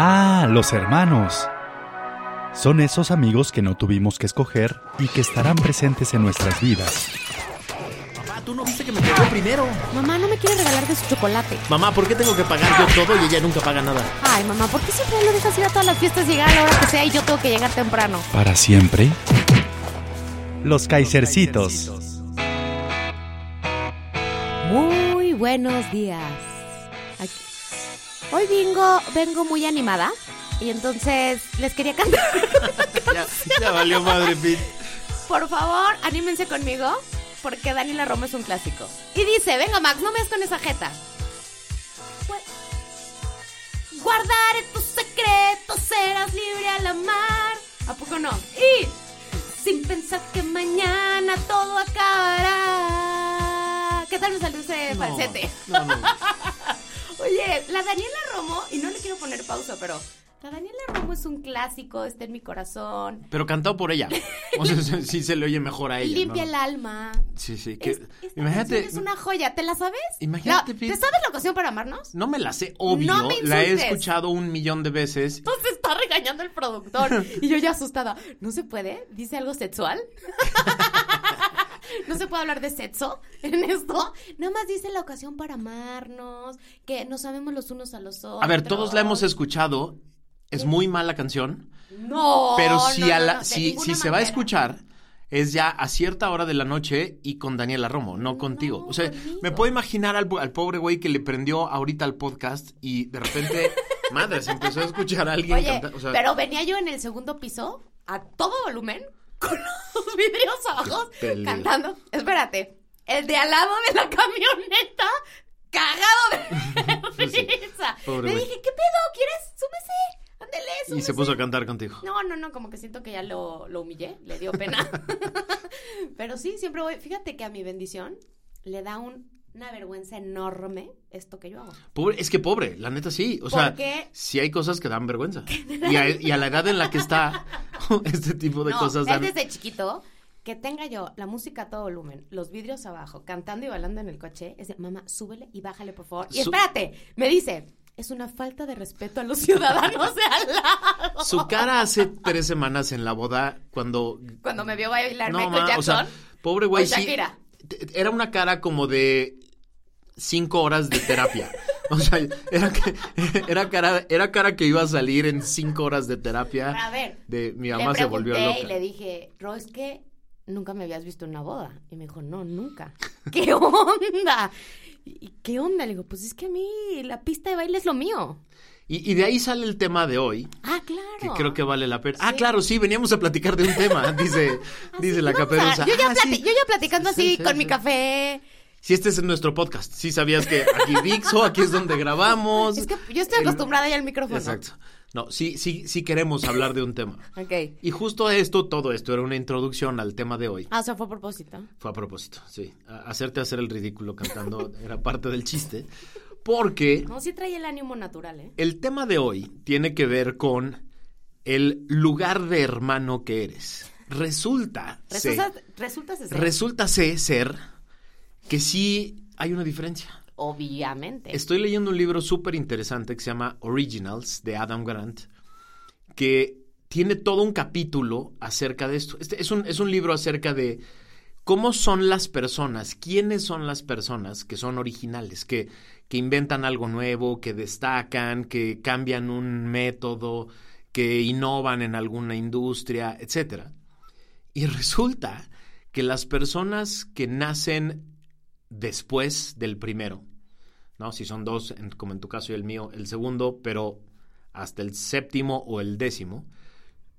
Ah, los hermanos. Son esos amigos que no tuvimos que escoger y que estarán presentes en nuestras vidas. Mamá, tú no viste que me pegó primero. Mamá no me quiere regalar de su chocolate. Mamá, ¿por qué tengo que pagar yo todo y ella nunca paga nada? Ay, mamá, ¿por qué siempre lo dejas ir a todas las fiestas y llegar a la hora que sea y yo tengo que llegar temprano? Para siempre. Los Kaisercitos. Muy buenos días. Aquí- Hoy vengo, vengo muy animada y entonces les quería cantar. Ya, ya valió madre, Pete. Por favor, anímense conmigo porque Daniela Romo es un clásico. Y dice, venga Max, no me des con esa jeta. Gu- Guardaré tus secretos, serás libre al amar. ¿A poco no? Y sin pensar que mañana todo acabará. ¿Qué tal me salió ese falsete? No, no. Oye, la Daniela Romo, y no le quiero poner pausa, pero la Daniela Romo es un clásico, está en mi corazón. Pero cantado por ella. O sea, sí- se le oye mejor a ella. Limpia ¿no? el alma. Sí, sí. Que, Es- imagínate. canción es una joya, ¿te la sabes? Imagínate, Pete. ¿Te sabes la ocasión para amarnos? No me la sé, obvio. No me la he escuchado un millón de veces. Entonces está regañando el productor. Y yo ya asustada. ¿No se puede? ¿Dice algo sexual? ¿No se puede hablar de sexo en esto? Nada más dice la ocasión para amarnos, que nos amemos los unos a los otros. A ver, todos la hemos escuchado. Es muy mala canción. No. Pero si, no, a no, la- no, si, si se va a escuchar, es ya a cierta hora de la noche y con Daniela Romo, no contigo. O sea, conmigo. me puedo imaginar al, al pobre güey que le prendió ahorita al podcast y de repente, madre, se empezó a escuchar a alguien Oye, cantar. O sea, pero venía yo en el segundo piso a todo volumen con los vidrios abajo cantando. Espérate, el de al lado de la camioneta cagado de risa. Le dije, ¿qué pedo? ¿Quieres? Súbese. Ándele, y súbese. se puso a cantar contigo. No, no, no, como que siento que ya lo, lo humillé, le dio pena. Pero sí, siempre voy. Fíjate que a mi bendición le da un- una vergüenza enorme esto que yo hago. Pobre, es que pobre, la neta sí. O sea, Porque- sí hay cosas que dan vergüenza. Y a, y a la edad en la que está, este tipo de no, cosas es dan... desde chiquito que tenga yo la música a todo volumen, los vidrios abajo, cantando y bailando en el coche, es de, mamá, súbele y bájale, por favor. Y espérate, me dice, es una falta de respeto a los ciudadanos de al lado. Su cara hace tres semanas en la boda cuando Cuando me vio bailar No, Michael ma, Jackson. o sea, pobre güey, sí. Era una cara como de cinco horas de terapia. O sea, era, que- era cara, era cara que iba a salir en cinco horas de terapia. A ver, De mi le mamá se volvió loca. y le dije, Ro, es que nunca me habías visto en una boda. Y me dijo, no, nunca. ¿Qué onda? ¿Y qué onda? Le digo, pues es que a mí la pista de baile es lo mío. Y, y de ahí sale el tema de hoy, Ah, claro. que creo que vale la pena. Ah, claro, sí, veníamos a platicar de un tema, dice, dice la caperuza. Yo ya, Ah, sí. yo ya platicando Sí, así sí, con mi café. Si este es nuestro podcast, sí sabías que aquí Dixo, aquí es donde grabamos. Es que yo estoy El- acostumbrada ya al micrófono. Exacto. No, sí, sí, sí queremos hablar de un tema. Ok. Y justo esto, todo esto era una introducción al tema de hoy. Ah, o sea, fue a propósito. Fue a propósito, sí. A- hacerte hacer el ridículo cantando era parte del chiste. Porque No, sí trae el ánimo natural, ¿eh? el tema de hoy tiene que ver con el lugar de hermano que eres. Resulta, Resulta, ser- resulta ser. resulta ser que sí hay una diferencia. Obviamente. Estoy leyendo un libro súper interesante que se llama Originals de Adam Grant, que tiene todo un capítulo acerca de esto. Este es un, es un libro acerca de cómo son las personas, quiénes son las personas que son originales, que, que inventan algo nuevo, que destacan, que cambian un método, que innovan en alguna industria, etc. Y resulta que las personas que nacen después del primero, ¿no? Si son dos, en- como en tu caso y el mío, el segundo, pero hasta el séptimo o el décimo,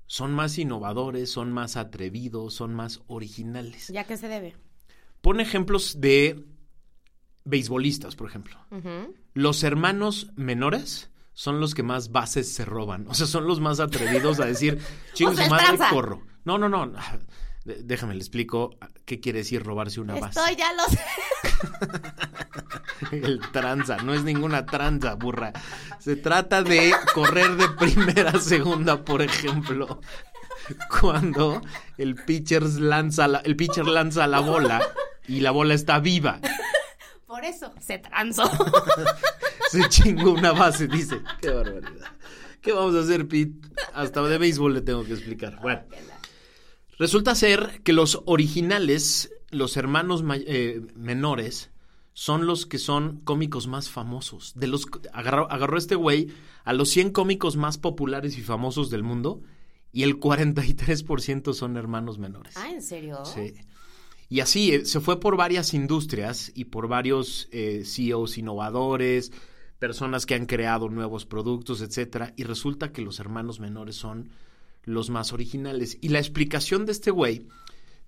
son más innovadores, son más atrevidos, son más originales. ¿Ya qué se debe? Pon ejemplos de beisbolistas, por ejemplo. Los hermanos menores son los que más bases se roban. O sea, son los más atrevidos a decir, chingo O sea, madre, corro. No, no, no. Déjame le explico qué quiere decir robarse una base. Estoy ya lo sé. El tranza, no es ninguna tranza, burra. Se trata de correr de primera a segunda, por ejemplo. Cuando el pitcher lanza la, el pitcher lanza la bola y la bola está viva. Por eso se transó. Se chingó una base, dice. Qué barbaridad. ¿Qué vamos a hacer, Pete? Hasta de béisbol le tengo que explicar. Bueno, resulta ser que los originales, los hermanos eh, menores, son los que son cómicos más famosos. De los agarró, agarró este güey a los 100 cómicos más populares y famosos del mundo y el 43% son hermanos menores. ah, ¿en serio? Sí. Y así eh, se fue por varias industrias y por varios eh, CEOs innovadores, personas que han creado nuevos productos, etcétera. Y resulta que los hermanos menores son los más originales. Y la explicación de este güey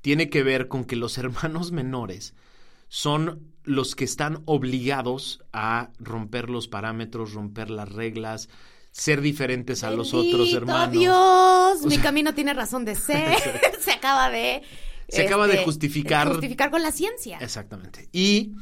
tiene que ver con que los hermanos menores son los que están obligados a romper los parámetros, romper las reglas, ser diferentes a los otros hermanos. Dios, mi camino tiene razón de ser. se acaba de. Se acaba de este, justificar. Justificar con la ciencia. Exactamente. Y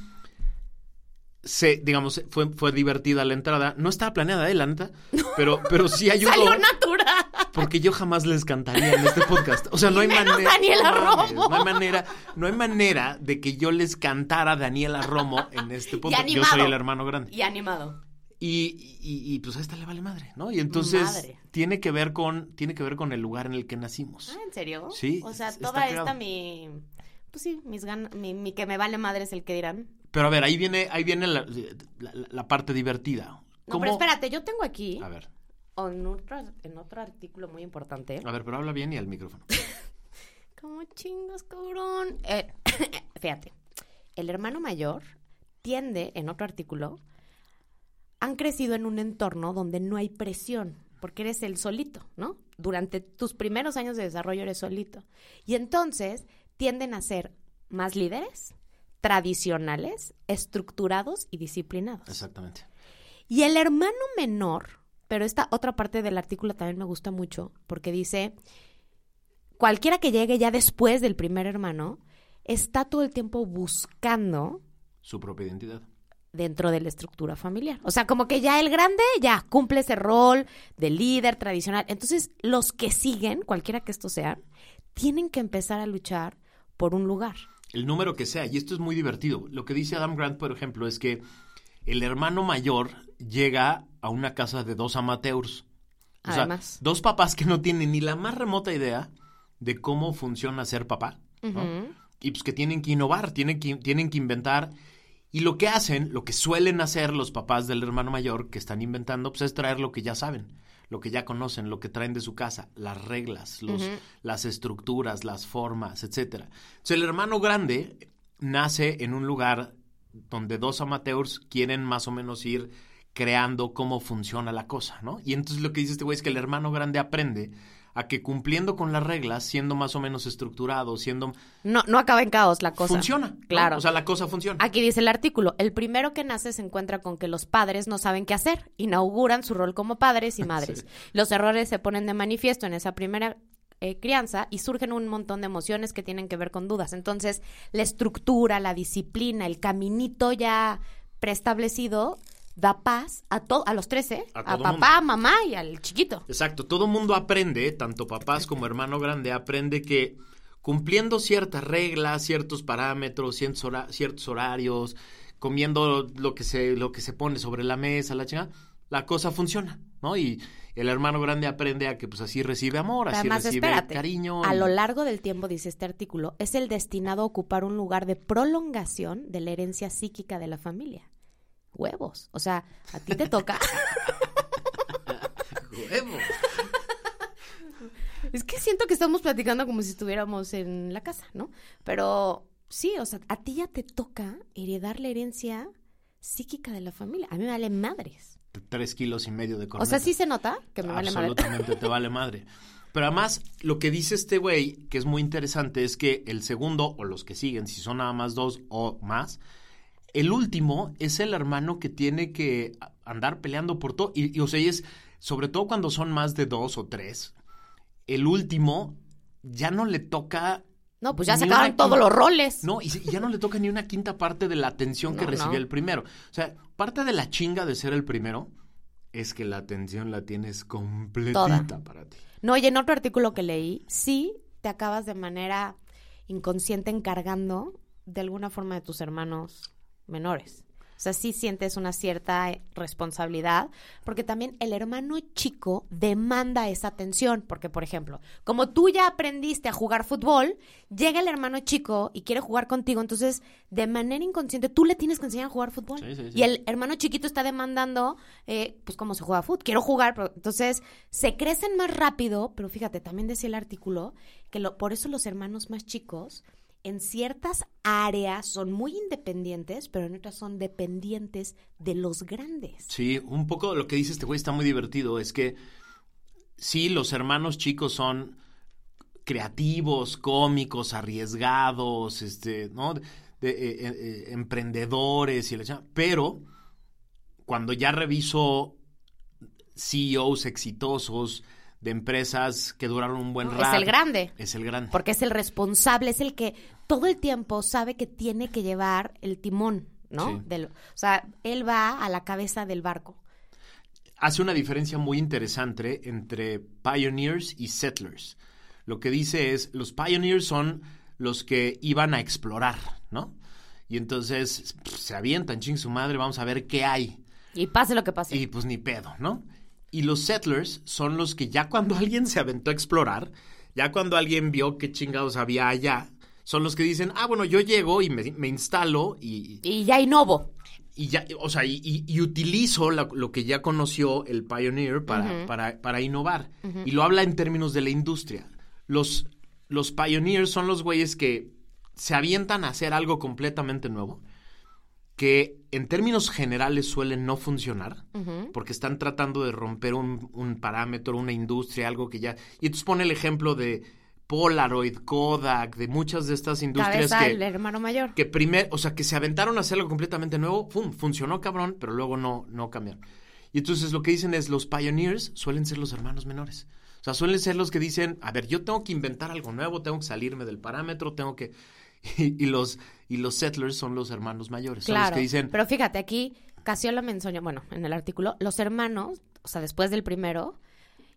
se, digamos, fue, fue divertida la entrada. No estaba planeada, ¿eh, la neta? Pero, pero sí ayudó. Salió natural. Porque yo jamás les cantaría en este podcast. O sea, no hay menos manera. Daniela Romo. No hay manera, no hay manera de que yo les cantara a Daniela Romo en este podcast. Yo soy el hermano grande. Y animado. Y, y, y, pues a esta le vale madre, ¿no? Y entonces Madre. tiene que ver con, tiene que ver con el lugar en el que nacimos. Ah, ¿en serio? Sí, O sea, toda esta mi. Pues sí, mis ganas. Mi, mi que me vale madre es el que dirán. Pero a ver, ahí viene, ahí viene la, la- la parte divertida. No, pero espérate, yo tengo aquí. A ver, En otro, en otro artículo muy importante. a ver, pero habla bien y al micrófono. ¿Cómo chingas, cabrón? Eh, fíjate, el hermano mayor tiende, en otro artículo, han crecido en un entorno donde no hay presión, porque eres el solito, ¿no? Durante tus primeros años de desarrollo eres solito. Y entonces tienden a ser más líderes, tradicionales, estructurados y disciplinados. Exactamente. Y el hermano menor, pero esta otra parte del artículo también me gusta mucho, porque dice, cualquiera que llegue ya después del primer hermano, está todo el tiempo buscando Su propia identidad. dentro de la estructura familiar. O sea, como que ya el grande ya cumple ese rol de líder tradicional. Entonces, los que siguen, cualquiera que estos sean, tienen que empezar a luchar por un lugar. El número que sea. Y esto es muy divertido. Lo que dice Adam Grant, por ejemplo, es que el hermano mayor llega a una casa de dos amateurs. O sea, Además. dos papás que no tienen ni la más remota idea de cómo funciona ser papá. Y pues que tienen que innovar, tienen que, tienen que inventar. Y lo que hacen, lo que suelen hacer los papás del hermano mayor que están inventando, pues es traer lo que ya saben, lo que ya conocen, lo que traen de su casa, las reglas, los, las estructuras, las formas, etcétera. Entonces el hermano grande nace en un lugar donde dos amateurs quieren más o menos ir creando cómo funciona la cosa, ¿no? Y entonces lo que dice este güey es que el hermano grande aprende a que cumpliendo con las reglas, siendo más o menos estructurado, siendo... No, no acaba en caos la cosa. Funciona. ¿no? Claro. O sea, la cosa funciona. Aquí dice el artículo, el primero que nace se encuentra con que los padres no saben qué hacer, inauguran su rol como padres y madres. Los errores se ponen de manifiesto en esa primera eh, crianza y surgen un montón de emociones que tienen que ver con dudas. Entonces, la estructura, la disciplina, el caminito ya preestablecido da paz a, to- a los tres, ¿eh? A papá, mamá y al chiquito. Exacto, todo mundo aprende, tanto papás como hermano grande, aprende que cumpliendo ciertas reglas, ciertos parámetros, ciertos, hora- ciertos horarios, comiendo lo que se lo que se pone sobre la mesa, la chingada, la cosa funciona, ¿no? Y el hermano grande aprende a que pues así recibe amor, Pero así Además, recibe espérate, cariño. a lo largo del tiempo, dice este artículo, es el destinado a ocupar un lugar de prolongación de la herencia psíquica de la familia. Huevos. O sea, a ti te toca. Huevo. es que siento que estamos platicando como si estuviéramos en la casa, ¿no? Pero sí, o sea, a ti ya te toca heredar la herencia psíquica de la familia. A mí me vale madres. Tres kilos y medio de O corneta. sea, sí se nota que me vale madres. Absolutamente te vale madre. Pero además, lo que dice este güey, que es muy interesante, es que el segundo, o los que siguen, si son nada más dos o más, el último es el hermano que tiene que andar peleando por todo. Y, y, o sea, y es, sobre todo cuando son más de dos o tres, el último ya no le toca No, pues ya Ni se acabaron una- todos los roles. No, y, ya no le toca ni una quinta parte de la atención que No, no. el primero. O sea, parte de la chinga de ser el primero es que la atención la tienes completita Toda. para ti. No, y en otro artículo que leí, sí te acabas de manera inconsciente encargando de alguna forma de tus hermanos menores. O sea, sí sientes una cierta eh, responsabilidad, porque también el hermano chico demanda esa atención, porque por ejemplo, como tú ya aprendiste a jugar fútbol, llega el hermano chico y quiere jugar contigo, entonces de manera inconsciente tú le tienes que enseñar a jugar fútbol. Sí, sí, sí. Y el hermano chiquito está demandando, eh, pues, cómo se juega fútbol. Quiero jugar, pero entonces se crecen más rápido, pero fíjate, también decía el artículo que lo, por eso los hermanos más chicos en ciertas áreas son muy independientes, pero en otras son dependientes de los grandes. Sí, un poco lo que dice este güey está muy divertido. Es que sí, los hermanos chicos son creativos, cómicos, arriesgados, este, ¿no? De- de, eh, eh, eh, emprendedores y la. Pero cuando ya reviso CEOs exitosos de empresas que duraron un buen rato. Es el grande. Es el grande. Porque es el responsable, es el que todo el tiempo sabe que tiene que llevar el timón, ¿no? Sí. Del- o sea, él va a la cabeza del barco. hace una diferencia muy interesante entre pioneers y settlers. Lo que dice es, los pioneers son los que iban a explorar, ¿no? Y entonces se avientan, ching su madre, vamos a ver qué hay. Y pase lo que pase. Y pues ni pedo, ¿no? Y los settlers son los que ya cuando alguien se aventó a explorar, ya cuando alguien vio qué chingados había allá, son los que dicen, ah, bueno, yo llego y me, me instalo y, Y ya innovo. y ya, o sea, y, y- y utilizo la- lo que ya conoció el pioneer para, para innovar. Y lo habla en términos de la industria. Los, los pioneers son los güeyes que se avientan a hacer algo completamente nuevo, que en términos generales suelen no funcionar, porque están tratando de romper un, un parámetro, una industria, algo que ya... Y entonces pone el ejemplo de Polaroid, Kodak, de muchas de estas industrias que el hermano mayor. que primer, o sea, que se aventaron a hacer algo completamente nuevo, ¡pum! funcionó cabrón, pero luego no, no cambiaron. Y entonces lo que dicen es, los pioneers suelen ser los hermanos menores. O sea, suelen ser los que dicen, a ver, yo tengo que inventar algo nuevo, tengo que salirme del parámetro, tengo que... Y, y los, y los settlers son los hermanos mayores. Son los que dicen, Pero fíjate, aquí Casiola menciona, bueno, en el artículo, los hermanos, o sea, después del primero,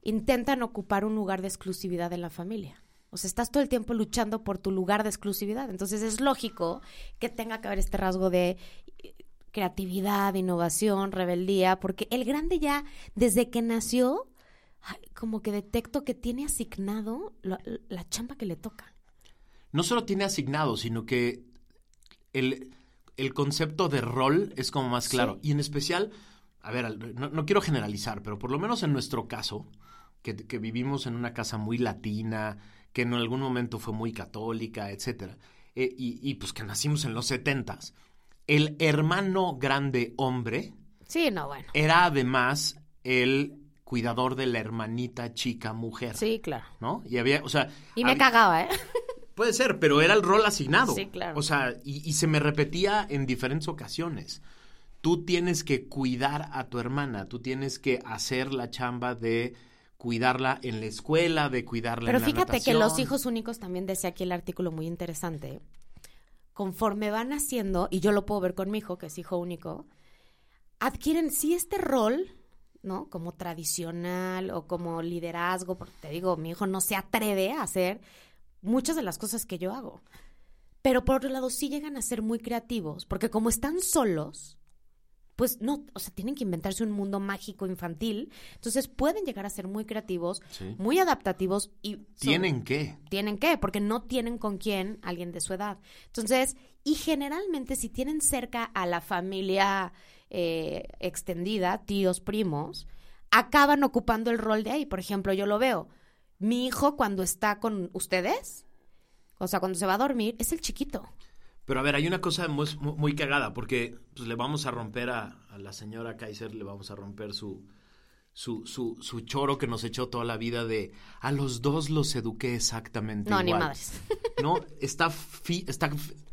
intentan ocupar un lugar de exclusividad en la familia. O sea, estás todo el tiempo luchando por tu lugar de exclusividad. Entonces es lógico que tenga que haber este rasgo de eh, creatividad, innovación, rebeldía, porque el grande ya, desde que nació, como que detecto que tiene asignado la, la chamba que le toca. No solo tiene asignado, sino que el, el concepto de rol es como más claro. Y en especial, a ver, no, no quiero generalizar, pero por lo menos en nuestro caso, que, que vivimos en una casa muy latina, que en algún momento fue muy católica, etcétera, eh, y, y pues que nacimos en los setentas, el hermano grande hombre Sí, no, bueno. era además el cuidador de la hermanita chica mujer. Sí, claro. ¿No? Y había, o sea. Y me había- cagaba, ¿eh? Puede ser, pero era el rol asignado. Sí, claro. O sea, y, y se me repetía en diferentes ocasiones. Tú tienes que cuidar a tu hermana, tú tienes que hacer la chamba de cuidarla en la escuela, de cuidarla Pero en la fíjate que los hijos únicos también decía aquí el artículo muy interesante. Conforme van haciendo, y yo lo puedo ver con mi hijo, que es hijo único, adquieren sí este rol, ¿no? Como tradicional o como liderazgo, porque te digo, mi hijo no se atreve a hacer muchas de las cosas que yo hago. Pero por otro lado, sí llegan a ser muy creativos, porque como están solos, pues no, o sea, tienen que inventarse un mundo mágico infantil. Entonces pueden llegar a ser muy creativos, Sí. muy adaptativos y son- ¿Tienen que? tienen que, porque no tienen con quién alguien de su edad. Entonces, y generalmente si tienen cerca a la familia eh, extendida, tíos, primos, acaban ocupando el rol de ahí. Por ejemplo, yo lo veo. Mi hijo cuando está con ustedes, o sea, cuando se va a dormir, es el chiquito. Pero a ver, hay una cosa muy, muy cagada, porque pues, le vamos a romper a, a la señora Kaiser, le vamos a romper su, su, su, su choro que nos echó toda la vida de a los dos los eduqué exactamente No, ni igual. madres. No, está, fi- está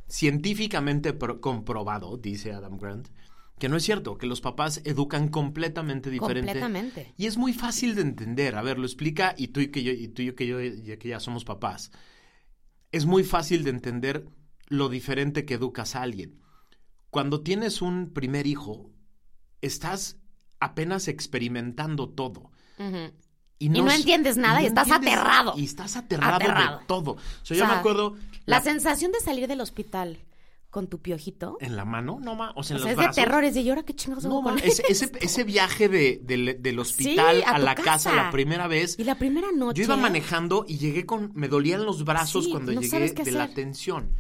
científicamente pro- comprobado, dice Adam Grant, que no es cierto, que los papás educan completamente diferente. Completamente. Y es muy fácil de entender. A ver, lo explica y tú y que yo, y tú y que yo ya que ya somos papás. Es muy fácil de entender lo diferente que educas a alguien. Cuando tienes un primer hijo, estás apenas experimentando todo. Y Y no entiendes nada y estás aterrado. Y estás aterrado, Aterrado. de todo. O sea, O yo me acuerdo La la- sensación de salir del hospital con tu piojito. en la mano, no ma, o sea, O en sea, los es de brazos. terror, es de llora que chingados No, ma, ese, ese, esto?" ese viaje de, del- del hospital Sí, a la casa. casa. la primera vez. Y la primera noche. Yo iba manejando y llegué con. Me dolían los brazos Sí, cuando no llegué qué de la tensión.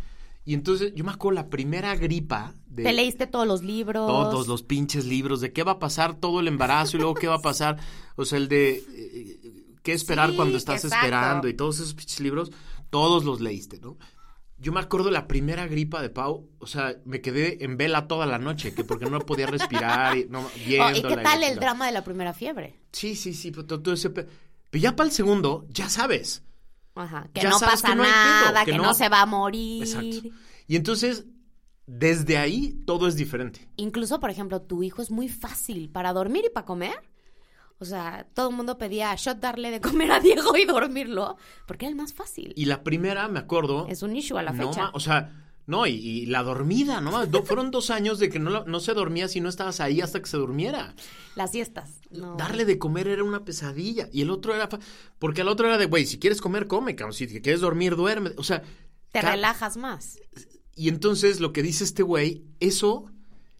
Y entonces yo me acuerdo la primera gripa de. Te leíste todos los libros. Todos los pinches libros de qué va a pasar todo el embarazo y luego qué va a pasar. O sea, el de. eh, qué esperar Sí, cuando estás exacto. esperando y todos esos pinches libros. Todos los leíste, ¿no? Yo me acuerdo la primera gripa de Pau, o sea, me quedé en vela toda la noche, que porque no podía respirar y no, Oh, ¿Y qué tal el drama de la primera fiebre? Sí, sí, sí, pero todo ese pe- Pero ya para el segundo, ya sabes. Ajá. Que Ya no pasa que no hay pedo, nada, que que, no- no... se va a morir. Exacto. Y entonces, desde ahí, todo es diferente. Incluso, por ejemplo, tu hijo es muy fácil para dormir y para comer. O sea, todo el mundo pedía a Shot darle de comer a Diego y dormirlo, porque era el más fácil. Y la primera, me acuerdo... Es un issue a la no, fecha. ma- o sea, no, y, y la dormida, ¿no? Do- fueron dos años de que no, no se dormía si no estabas ahí hasta que se durmiera. Las siestas. No. Darle de comer era una pesadilla. Y el otro era... fa- Porque el otro era de, güey, si quieres comer, come, cabrón. Si quieres dormir, duerme. O sea... Te relajas más. Y entonces lo que dice este güey, eso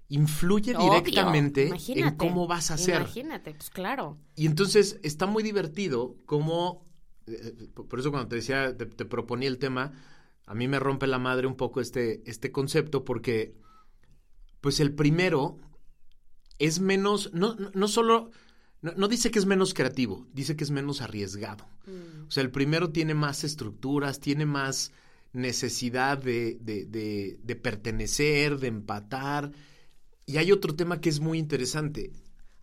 influye Obvio, directamente en cómo vas a hacer. Imagínate, pues claro. Y entonces está muy divertido cómo, eh, por por eso cuando te decía, te, te proponía el tema, a mí me rompe la madre un poco este, este concepto porque, pues el primero es menos, no, no, no solo, no, no dice que es menos creativo, dice que es menos arriesgado. O sea, el primero tiene más estructuras, tiene más necesidad de, de, de, de pertenecer, de empatar. Y hay otro tema que es muy interesante.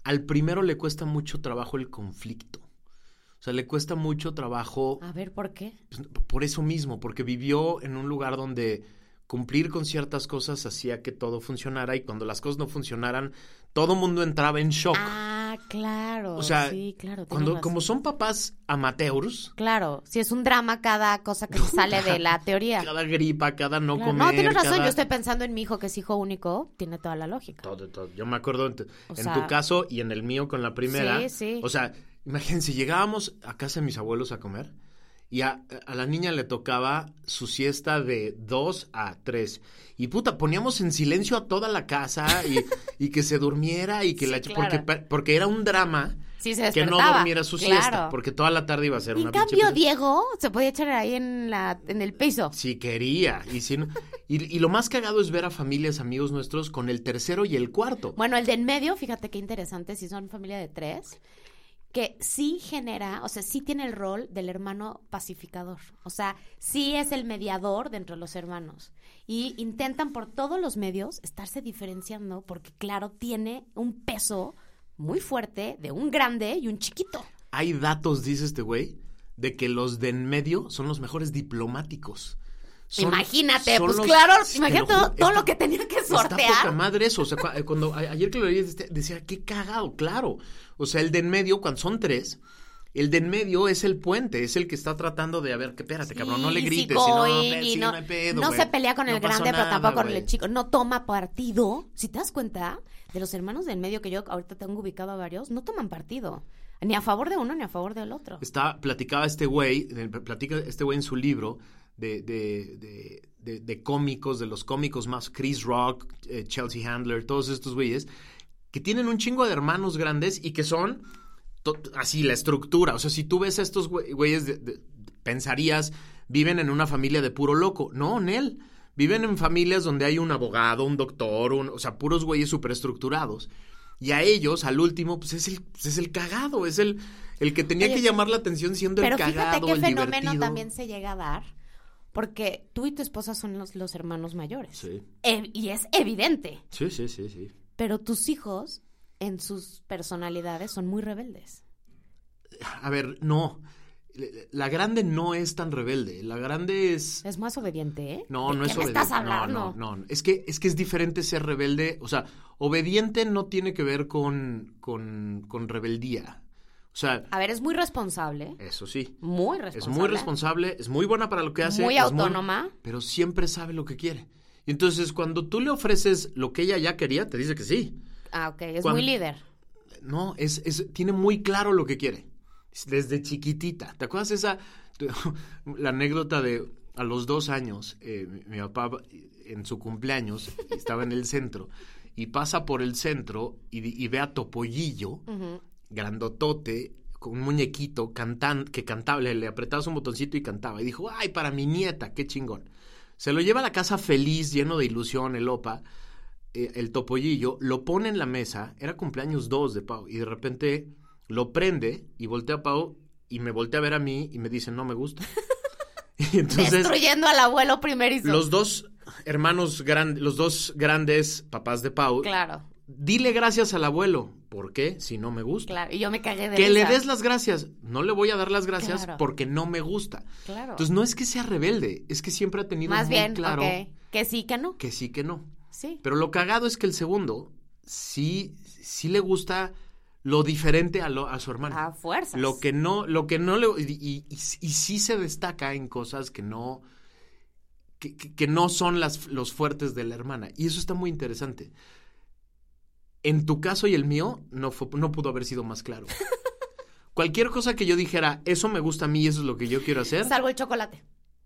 Al primero le cuesta mucho trabajo el conflicto. O sea, le cuesta mucho trabajo A ver, ¿por qué? pues, por eso mismo, porque vivió en un lugar donde cumplir con ciertas cosas hacía que todo funcionara y cuando las cosas no funcionaran, todo mundo entraba en shock. Ah, claro. o sea, sí, claro. cuando, como son papás amateurs, Claro, si es un drama cada cosa que sale de la teoría. cada gripa, cada no Claro. comer. no, tienes razón. cada- Yo estoy pensando en mi hijo que es hijo único. Tiene toda la lógica. Todo, todo. Yo me acuerdo en, en sea- tu caso y en el mío con la primera. Sí, sí. O sea, imagínense, llegábamos a casa de mis abuelos a comer y a, a la niña le tocaba su siesta de 2 a 3. Y puta, poníamos en silencio a toda la casa y, y que se durmiera y que Sí, la... claro. Porque, porque era un drama Sí, se que no durmiera su claro. siesta, porque toda la tarde iba a ser una en cambio, Diego se podía echar ahí en, la, en el piso. Si quería. Y, si no- y, y lo más cagado es ver a familias, amigos nuestros, con el tercero y el cuarto. Bueno, el de en medio, fíjate qué interesante, si son familia de tres, que sí genera, o sea, sí tiene el rol del hermano pacificador. O sea, sí es el mediador de entre los hermanos. Y intentan por todos los medios estarse diferenciando porque, claro, tiene un peso muy fuerte de un grande y un chiquito. Hay datos, dice este güey, de que los de en medio son los mejores diplomáticos. Son- imagínate, son pues los- claro, te imagínate lo todo, está- lo que tenía que Está poca sortear. madre eso. O sea, eh, cuando a- ayer que lo leí este, decía, qué cagado, claro. O sea, el de en medio, cuando son tres, el de en medio es el puente, es el que está tratando de, a ver, que espérate, cabrón, no le Sí, grites, no, y sí, no, no pedo, no se pelea con el grande, pero nada, tampoco con el chico. No toma partido. Si te das cuenta, de los hermanos del medio que yo ahorita tengo ubicado a varios, no toman partido. Ni a favor de uno ni a favor del otro. Está, platicaba este güey, platica este güey en su libro de, de, de, de- de cómicos, de los cómicos más, Chris Rock, eh, Chelsea Handler, todos estos güeyes, que tienen un chingo de hermanos grandes y que son así la estructura. O sea, si tú ves a estos güey- güeyes, pensarías, viven en una familia de puro loco. No, Nel. Viven en familias donde hay un abogado, un doctor, un, o sea, puros güeyes superestructurados. Y a ellos, al último, pues es el, pues es el cagado, es el, el que tenía Oye, que llamar la atención siendo Pero el fíjate cagado, qué el fenómeno divertido. también se llega a dar, porque tú y tu esposa son los, los hermanos mayores. Sí. E- y es evidente. Sí, sí, sí, sí. Pero tus hijos en sus personalidades son muy rebeldes. A ver, no. La grande no es tan rebelde. La grande es. Es más obediente, ¿eh? No, ¿De no qué es obediente. estás hablando? No, no, no. Es que, es que es diferente ser rebelde. O sea, obediente no tiene que ver con, con, con rebeldía. O sea, A ver, es muy responsable. eso sí. Muy Es responsable. muy responsable, es muy buena para lo que hace. Muy es autónoma. pero siempre sabe lo que quiere. Y entonces, cuando tú le ofreces lo que ella ya quería, te dice que sí. Ah, ok. Es Cuando- muy líder. No, es, es, tiene muy claro lo que quiere. Desde chiquitita. ¿Te acuerdas esa, la anécdota de a los dos años, eh, mi, mi papá en su cumpleaños estaba en el centro y pasa por el centro y, ve a Topollillo, grandotote, con un muñequito cantan, que cantaba, le, le apretabas un botoncito y cantaba. Y dijo, ay, para mi nieta, qué chingón. Se lo lleva a la casa feliz, lleno de ilusión, el opa eh, el topollillo, lo pone en la mesa, era cumpleaños 2 de Pau, y de repente lo prende y voltea a Pau y me voltea a ver a mí y me dice, no me gusta. y entonces Destruyendo al abuelo primerizo. los dos hermanos grandes, los dos grandes papás de Pau, Claro, dile gracias al abuelo. ¿Por qué? Si no me gusta. claro. Y yo me cagué de Que le des las gracias. No le voy a dar las gracias Claro. porque no me gusta. Claro. Entonces no es que sea rebelde, es que siempre ha tenido Más muy bien, claro. Que sí, que no. que sí, que no. Sí. Pero lo cagado es que el segundo sí, sí le gusta lo diferente a, lo- a su hermano. A fuerzas. Lo que no, lo que no le y, y- y- y sí se destaca en cosas que no, que, que- que no son las, los fuertes de la hermana. Y eso está muy interesante. En tu caso y el mío, no, fue- no pudo haber sido más claro. Cualquier cosa que yo dijera, eso me gusta a mí, eso es lo que yo quiero hacer, Salvo el chocolate.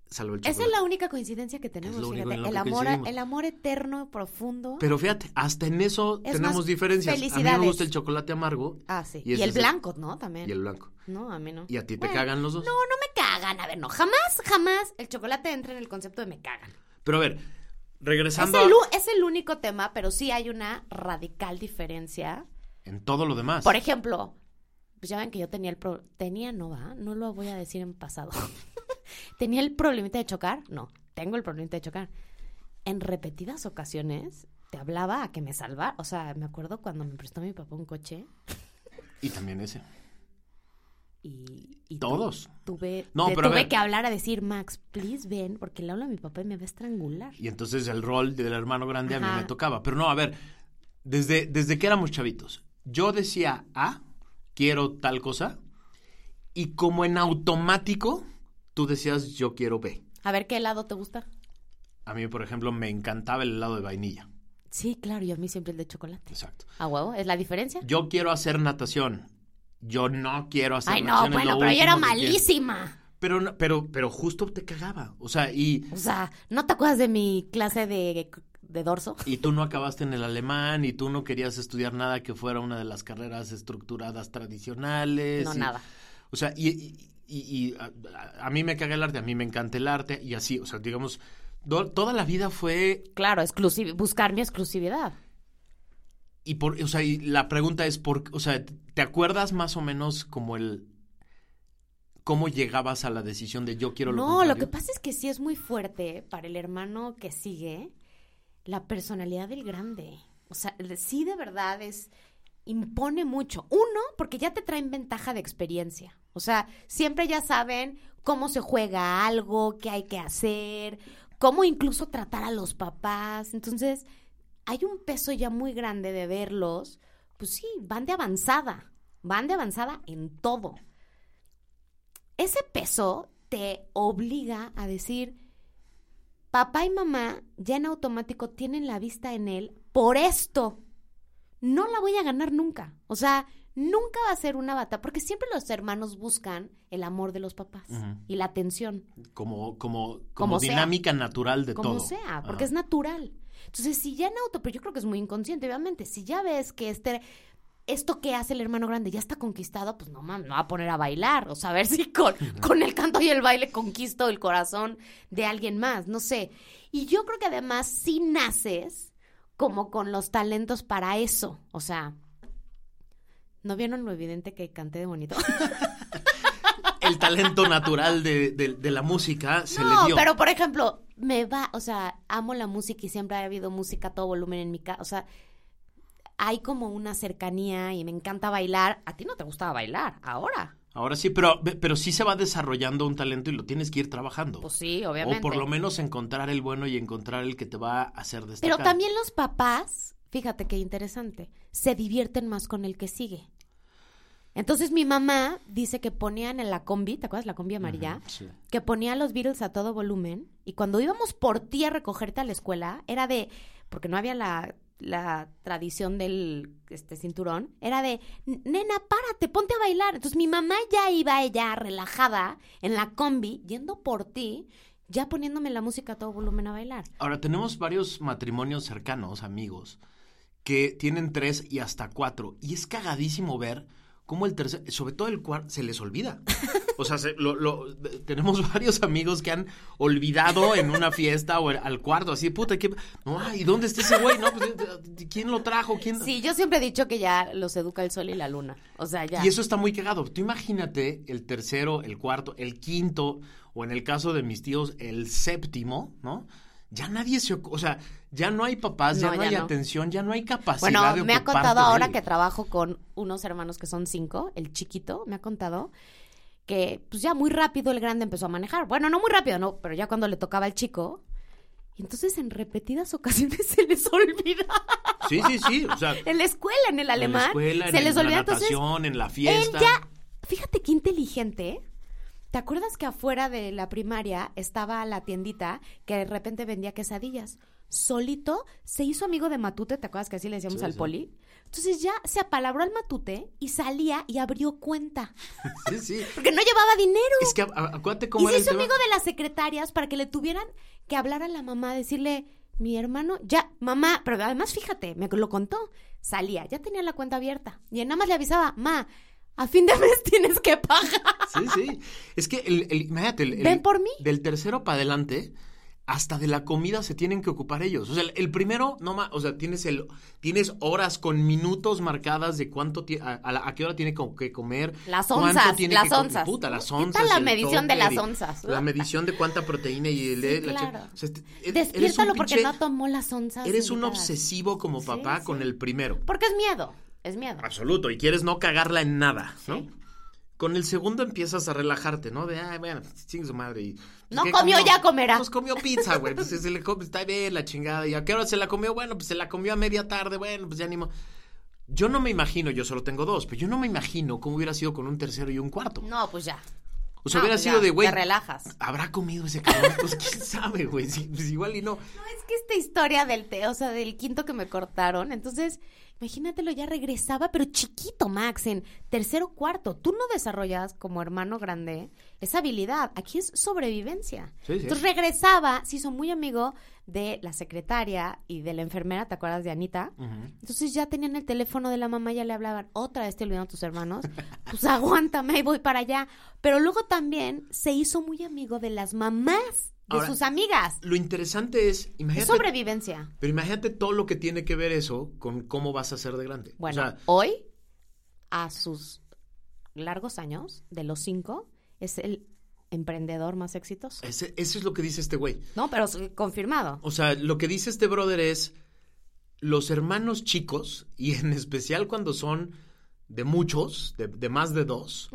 salvo el Esa chocolate. es la única coincidencia que tenemos, fíjate. El amor, coincidimos. el amor eterno, profundo. Pero fíjate, hasta en eso Es tenemos diferencias. A mí me felicidades. gusta el chocolate amargo ah, sí. y el blanco, ¿no? También. y el blanco. No, a mí no. ¿Y a ti te cagan los dos? No, no me cagan. A ver, no. Jamás, jamás el chocolate entra en el concepto de me cagan. Pero a ver, Es regresando el, a- es el único tema, pero sí hay una radical diferencia. en todo lo demás. Por ejemplo, pues ya ven que yo tenía el pro- tenía no va, no lo voy a decir en pasado. tenía el problemita de chocar, no, tengo el problemita de chocar. En repetidas ocasiones te hablaba a que me salvara, o sea, me acuerdo cuando me prestó mi papá un coche Y también ese. Y, y tu- Todos. tuve No, te pero a tuve que hablar a decir, "Max, please ven, porque le hablo a mi papá y me va a estrangular." Y entonces el rol del hermano grande a mí me tocaba. Pero no, a ver, desde, desde que éramos chavitos, yo decía A, quiero tal cosa, y como en automático, tú decías yo quiero B. A ver qué helado te gusta. A mí, por ejemplo, me encantaba el helado de vainilla. Sí, claro, y a mí siempre el de chocolate. Exacto. ¿A huevo? ¿Es la diferencia? Yo quiero hacer natación. Yo no quiero hacer Ay, no, bueno, pero yo era malísima. Pero, no- pero, pero justo te cagaba. O sea, y, O sea, ¿no te acuerdas de mi clase de, de dorso? y tú no acabaste en el alemán y tú no querías estudiar nada que fuera una de las carreras estructuradas tradicionales. No, y- nada. O sea, y, y- a, mí me caga el arte, a mí me encanta el arte y así, o sea, digamos, do- toda la vida fue Claro, exclusiv buscar mi exclusividad. Y por, o sea, y la pregunta es por, o sea, ¿te acuerdas más o menos como el cómo llegabas a la decisión de yo quiero lo No, lo que pasa es que sí es muy fuerte para el hermano que sigue la personalidad del grande. O sea, sí de verdad es impone mucho. Uno, porque ya te traen ventaja de experiencia. O sea, siempre ya saben cómo se juega algo, qué hay que hacer, cómo incluso tratar a los papás. Entonces, hay un peso ya muy grande de verlos. Pues sí, van de avanzada. Van de avanzada en todo ese peso te obliga a decir, papá y mamá ya en automático tienen la vista en él por esto. No la voy a ganar nunca. O sea, nunca va a ser una bata, porque siempre los hermanos buscan el amor de los papás y la atención, como como como, Como sea. dinámica natural de como todo. sea, porque es natural. Entonces, si ya en auto, pero yo creo que es muy inconsciente, obviamente, si ya ves que este esto que hace el hermano grande ya está conquistado, pues no mames, me va a poner a bailar, o sea, a ver si con, con el canto y el baile conquisto el corazón de alguien más, no sé. Y yo creo que además sí naces como con los talentos para eso, o sea, ¿no vieron lo evidente que canté de bonito? el talento natural de, de- de la música se no, le dio. pero por ejemplo, me va, o sea, amo la música y siempre ha habido música a todo volumen en mi casa, o sea, hay como una cercanía y me encanta bailar. A ti no te gustaba bailar, ahora. Ahora sí, pero, pero sí se va desarrollando un talento y lo tienes que ir trabajando. Pues sí, obviamente. O por lo menos encontrar el bueno y encontrar el que te va a hacer destacar. Pero también los papás, fíjate qué interesante, se divierten más con el que sigue. Entonces mi mamá dice que ponían en la combi, ¿te acuerdas la combi amarilla? Sí. Que ponía los Beatles a todo volumen y cuando íbamos por ti a recogerte a la escuela, era de, porque no había la, la tradición del este, cinturón, era de, nena, párate, ponte a bailar. Entonces mi mamá ya iba ella relajada en la combi, yendo por ti, ya poniéndome la música a todo volumen a bailar. Ahora, tenemos varios matrimonios cercanos, amigos, que tienen tres y hasta cuatro. Y es cagadísimo ver cómo el tercer, sobre todo el cuarto, se les olvida. O sea, se- lo- lo- tenemos varios amigos que han olvidado en una fiesta o al cuarto, así, puta, ¿qué? No, ay, ¿dónde está ese güey? No, pues, ¿quién lo trajo? ¿Quién? Sí, yo siempre he dicho que ya los educa el sol y la luna. O sea, ya. Y eso está muy cagado. Tú imagínate el tercero, el cuarto, el quinto, o en el caso de mis tíos, el séptimo, ¿no? Ya nadie se... O sea, ya no hay papás, ya No, ya hay no. atención, ya no hay capacidad Bueno, de me ha contado ahora que trabajo con unos hermanos que son cinco, el chiquito me ha contado que pues ya muy rápido el grande empezó a manejar. Bueno, no muy rápido, no, pero ya cuando le tocaba al chico, y entonces en repetidas ocasiones se les olvida. Sí, sí, sí. O sea, en la escuela, en el alemán, en la escuela, se en, les la olvida. Entonces, en la él fiesta. ya, fíjate qué inteligente. ¿Te acuerdas que afuera de la primaria estaba la tiendita que de repente vendía quesadillas? Solito se hizo amigo de Matute, ¿te acuerdas que así le decíamos Sí, al sí. poli? Entonces ya se apalabró al Matute y salía y abrió cuenta. Sí, sí. Porque no llevaba dinero. Es que acuérdate y cómo se era el hizo tema. amigo de las secretarias para que le tuvieran que hablar a la mamá, decirle, mi hermano, ya, mamá, pero además fíjate, me lo contó, salía, ya tenía la cuenta abierta. Y nada más le avisaba, ma, a fin de mes tienes que pagar. Sí, sí. Es que, el, el- imagínate, el, el- Ven por mí. del tercero para adelante, hasta de la comida se tienen que ocupar ellos. O sea, el, primero, no ma- o sea, tienes el, tienes horas con minutos marcadas de cuánto, a, a a qué hora tiene que comer. Las cuánto onzas, tiene las que onzas. Puta, las ¿Qué onzas. tal la medición de las onzas? La medición de cuánta proteína y el... Sí, la claro. o sea, este- eres un Despiértalo porque pinche- no tomó las onzas. Eres un obsesivo como Sí, papá con sí. el primero. Porque es miedo, es miedo. Absoluto, y quieres no cagarla en nada, ¿no? Sí. Con el segundo empiezas a relajarte, ¿no? De, ay, bueno, chingue su madre. Y, pues, No ¿qué comió, ya comerá. Pues comió pizza, güey. Pues se le come, está bien la chingada. ¿Y a qué hora se la comió? Bueno, pues se la comió a media tarde. Bueno, pues ya ni mo- Yo no me imagino, yo solo tengo dos, pero yo no me imagino cómo hubiera sido con un tercero y un cuarto. No, pues ya. O sea, No, hubiera pues sido ya, de, güey, Te relajas. ¿habrá comido ese cabrón? Pues quién sabe, güey. Pues igual y no. No, es que esta historia del té, o sea, del quinto que me cortaron, entonces, imagínatelo, ya regresaba, pero chiquito, Max, en tercero cuarto. Tú no desarrollas como hermano grande esa habilidad. Aquí es sobrevivencia. Sí, sí. Entonces regresaba, se hizo muy amigo de la secretaria y de la enfermera, ¿te acuerdas de Anita? Entonces ya tenían el teléfono de la mamá, ya le hablaban, otra vez te olvidaron tus hermanos, pues aguántame, ahí voy para allá. Pero luego también se hizo muy amigo de las mamás de Ahora, sus amigas. Lo interesante es, Es imagínate, sobrevivencia. pero imagínate todo lo que tiene que ver eso con cómo vas a ser de grande. Bueno, o sea, hoy, a sus largos años, de los cinco, es el emprendedor más exitoso. ese- eso es lo que dice este güey. No, pero confirmado. O sea, lo que dice este brother es los hermanos chicos, y en especial cuando son de muchos, de, de más de dos,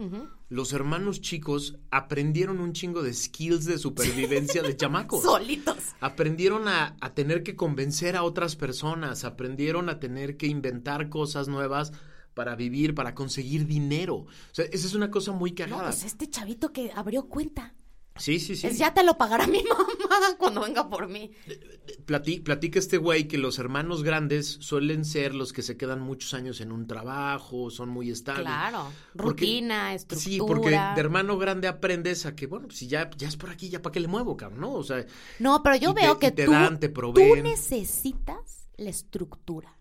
los hermanos chicos aprendieron un chingo de skills de supervivencia de chamacos. Solitos. Aprendieron a, a tener que convencer a otras personas, aprendieron a tener que inventar cosas nuevas para vivir, para conseguir dinero. O sea, esa es una cosa muy No, cagada. pues este chavito que abrió cuenta. sí, sí, sí. Es ya te lo pagará mi mamá cuando venga por mí. Plati- platica este güey que los hermanos grandes suelen ser los que se quedan muchos años en un trabajo, son muy estables. Claro. Porque- Rutina, estructura. Sí, porque de hermano grande aprendes a que, bueno, pues si ya, ya es por aquí, ya para qué le muevo, cabrón, ¿no? O sea, No, pero yo te- veo y que te tú, dan, te tú necesitas la estructura.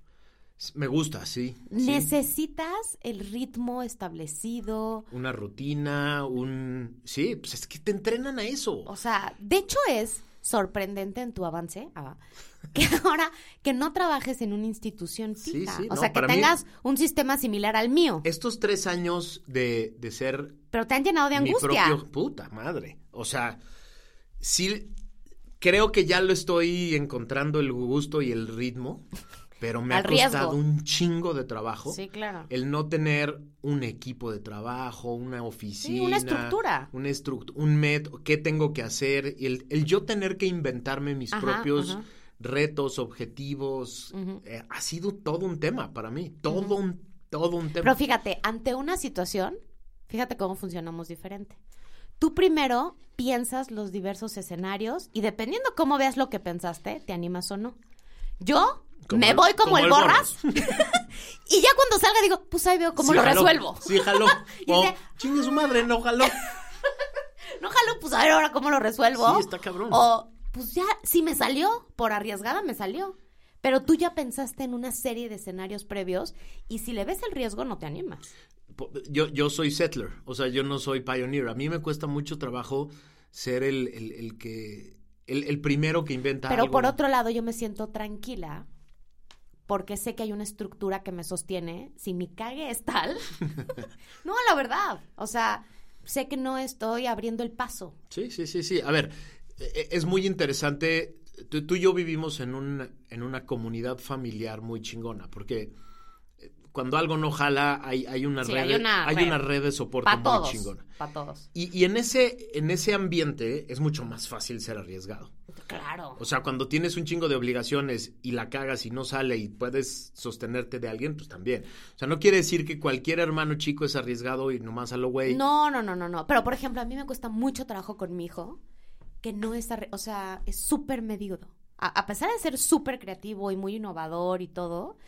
Me gusta, sí. sí. Necesitas el ritmo establecido. Una rutina, un... Sí, pues es que te entrenan a eso. O sea, de hecho es sorprendente en tu avance ah, que ahora que no trabajes en una institución fija. sí, o no, sea, que mí- tengas un sistema similar al mío. Estos tres años de, de ser Pero te han llenado de mi angustia. propio... Puta madre. O sea, sí, creo que ya lo estoy encontrando el gusto y el ritmo, pero me ha riesgo. costado un chingo de trabajo. Sí, claro. El no tener un equipo de trabajo, una oficina. una estructura. Una un método, qué tengo que hacer. y El, el yo tener que inventarme mis Ajá, propios ajá. retos, objetivos, eh, ha sido todo un tema para mí. Todo un, todo un tema. Pero fíjate, ante una situación, fíjate cómo funcionamos diferente. Tú primero piensas los diversos escenarios y dependiendo cómo veas lo que pensaste, te animas o no. Yo me el- voy como, como el el borras y ya cuando salga digo, pues ahí veo cómo Sí, lo jaló. resuelvo. Sí, jaló. Y O, dice- chingue su madre, no jaló. No jalo, pues a ver ahora cómo lo resuelvo. Sí, está cabrón. O pues ya, si me salió, por arriesgada me salió. Pero tú ya pensaste en una serie de escenarios previos y si le ves el riesgo no te animas. Yo, yo soy settler, o sea, yo no soy pioneer. A mí me cuesta mucho trabajo ser el, el- el que... El, el primero que inventa Pero algo. por otro lado, yo me siento tranquila porque sé que hay una estructura que me sostiene. Si mi cague es tal, no, la verdad. O sea, sé que no estoy abriendo el paso. Sí, sí, sí, sí. A ver, e- es muy interesante. Tú, tú y yo vivimos en, un, en una comunidad familiar muy chingona, porque cuando algo no jala, hay, hay una Sí, red, hay una hay red. una red de soporte Para muy todos. chingona. Para todos. Y, y en ese, en ese ambiente es mucho más fácil ser arriesgado. Claro. O sea, cuando tienes un chingo de obligaciones y la cagas y no sale y puedes sostenerte de alguien, pues también. O sea, no quiere decir que cualquier hermano chico es arriesgado y nomás a lo güey. No, no, no, no, no. Pero, por ejemplo, a mí me cuesta mucho trabajo con mi hijo, que no es, o sea, es súper medido. A, a pesar de ser súper creativo y muy innovador y todo,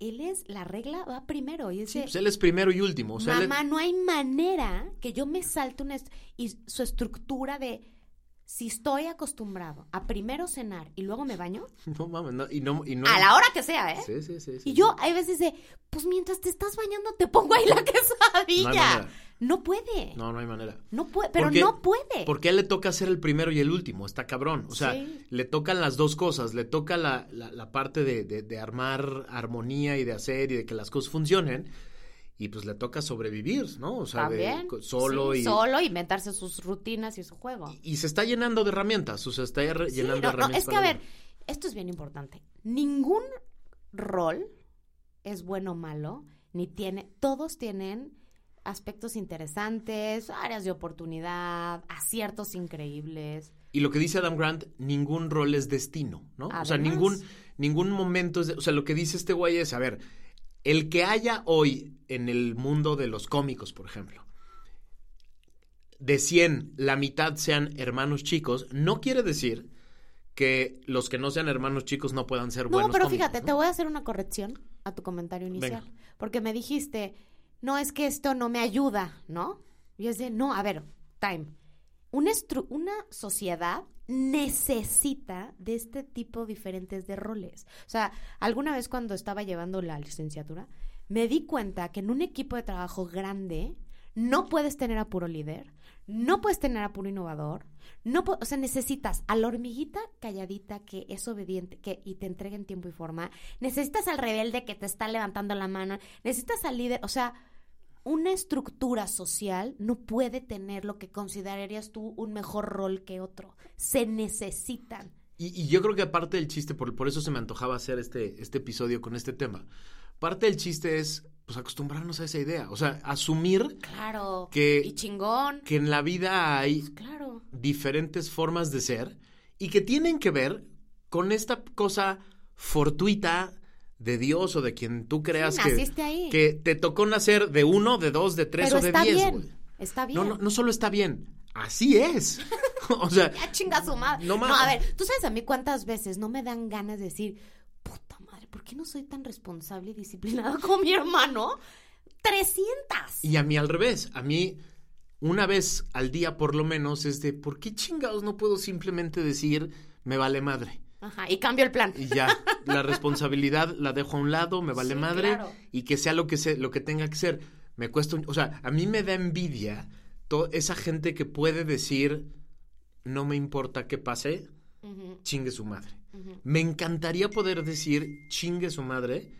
él es, la regla va primero. Y Sí, dice, pues él es primero y último. O sea, él- mamá, no hay manera que yo me salte una... est- Y su estructura de, si estoy acostumbrado a primero cenar y luego me baño, No mames, no, y no, y no. a la hora que sea, ¿eh? Sí, sí, sí. sí, Y yo, hay veces de, pues mientras te estás bañando te pongo ahí la quesadilla. No, puede. No, no hay manera. No puede, pero Porque- no puede. Porque a él le toca ser el primero y el último, está cabrón. O sea, Sí. le tocan las dos cosas. Le toca la, la, la parte de, de- de armar armonía y de hacer y de que las cosas funcionen. Y pues le toca sobrevivir, ¿no? O sea, de- solo Sí, y... Solo, inventarse sus rutinas y su juego. Y se está llenando de herramientas, o sea, está Sí, llenando no, de no, herramientas. es que a ver, esto es bien importante. Ningún rol es bueno o malo, ni tiene, todos tienen aspectos interesantes, áreas de oportunidad, aciertos increíbles. Y lo que dice Adam Grant, ningún rol es destino, ¿no? o sea, ningún, ningún momento es... de- o sea, lo que dice este güey es, a ver, el que haya hoy en el mundo de los cómicos, por ejemplo, de 100, la mitad sean hermanos chicos, no quiere decir que los que no sean hermanos chicos no puedan ser No, buenos pero cómicos, fíjate, ¿no? te voy a hacer una corrección a tu comentario inicial. Porque me dijiste, no es que esto no me ayuda, ¿no? Y es de, no, a ver, time. Una, una sociedad necesita de este tipo diferentes de roles. O sea, alguna vez cuando estaba llevando la licenciatura, me di cuenta que en un equipo de trabajo grande no puedes tener a puro líder, no puedes tener a puro innovador, no o sea, necesitas a la hormiguita calladita que es obediente que, y te entrega en tiempo y forma, necesitas al rebelde que te está levantando la mano, necesitas al líder, o sea, una estructura social no puede tener lo que considerarías tú un mejor rol que otro. Se necesitan. Y, y yo creo que aparte del chiste, por, por eso se me antojaba hacer este, este episodio con este tema, parte del chiste es pues acostumbrarnos a esa idea, o sea, asumir Claro. Que- y chingón. que en la vida hay Claro. diferentes formas de ser y que tienen que ver con esta cosa fortuita de Dios o de quien tú creas Sí, que, naciste ahí. que te tocó nacer de uno, de dos, de tres Pero o de está diez. bien. Está bien. No, no, no solo está bien, así es. o sea, Ya chinga su madre. No No, a ver, tú sabes a mí cuántas veces no me dan ganas de decir, puta madre, ¿por qué no soy tan responsable y disciplinada como mi hermano? 300. y a mí al revés, a mí una vez al día por lo menos es de, ¿por qué chingados no puedo simplemente decir, me vale madre? Ajá, y cambio el plan. y ya la responsabilidad la dejo a un lado, me vale Sí, madre claro. y que sea lo que sea, lo que tenga que ser. Me cuesta, un- o sea, a mí me da envidia toda esa gente que puede decir no me importa qué pase, chingue su madre. Me encantaría poder decir chingue su madre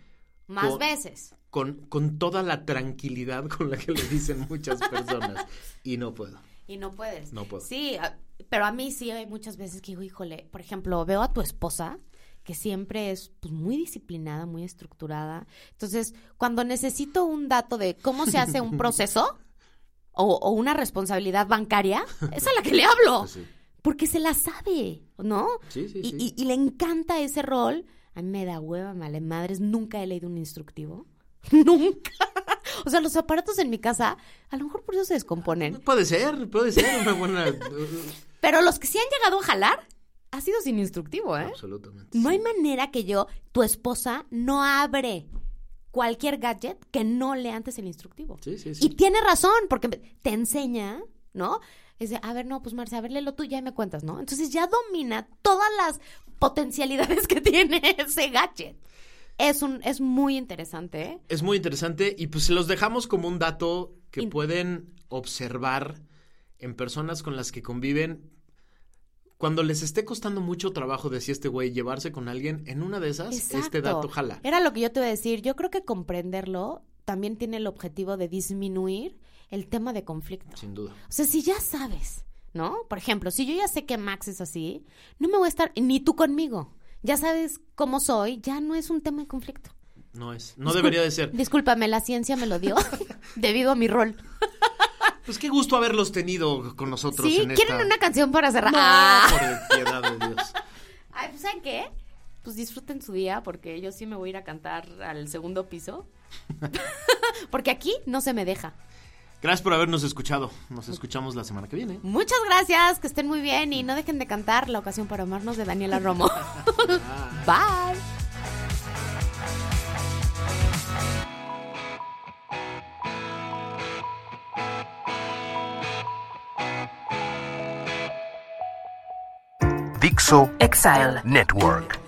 Más Con- veces. con, con toda la tranquilidad con la que le dicen muchas personas y no puedo. Y no puedes. No puedo. Sí, a- pero a mí sí hay muchas veces que digo, híjole, por ejemplo, veo a tu esposa que siempre es pues, muy disciplinada, muy estructurada. Entonces, cuando necesito un dato de cómo se hace un proceso o, o una responsabilidad bancaria, es a la que le hablo. Sí. Porque se la sabe, ¿no? Sí, sí, y, sí. y- y le encanta ese rol. A mí me da hueva, me madres. Nunca he leído un instructivo. Nunca. O sea, los aparatos en mi casa, a lo mejor por eso se descomponen. Puede ser, puede ser una buena... Pero los que sí han llegado a jalar, ha sido sin instructivo, ¿eh? Absolutamente. No hay manera que yo, tu esposa, no abre cualquier gadget que no lea antes el instructivo. Sí, sí, sí. Y tiene razón, porque te enseña, ¿no? Es de, a ver, no, pues Marcia, a ver, léelo tú ya me cuentas, ¿no? Entonces ya domina todas las potencialidades que tiene ese gadget. Es, un, es muy interesante, ¿eh? Es muy interesante y pues se los dejamos como un dato que In- pueden observar en personas con las que conviven. Cuando les esté costando mucho trabajo, decía este güey, llevarse con alguien, en una de esas, este dato jala. Era lo que yo te iba a decir. Yo creo que comprenderlo también tiene el objetivo de disminuir el tema de conflicto. Sin duda. O sea, si ya sabes, ¿no? Por ejemplo, si yo ya sé que Max es así, no me voy a estar, ni tú conmigo. Ya sabes cómo soy, ya no es un tema de conflicto. No es. No Discul- debería de ser. Discúlpame, la ciencia me lo dio debido a mi rol. Pues qué gusto haberlos tenido con nosotros ¿Sí? en ¿Quieren esta... una canción para cerrar? No, Ah. por piedad de Dios. Ay, pues ¿saben qué? Pues disfruten su día porque yo sí me voy a ir a cantar al segundo piso. porque aquí no se me deja. Gracias por habernos escuchado. Nos escuchamos la semana que viene. Muchas gracias, que estén muy bien y no dejen de cantar La ocasión para amarnos de Daniela Romo. Bye. Dixo Exile. Network.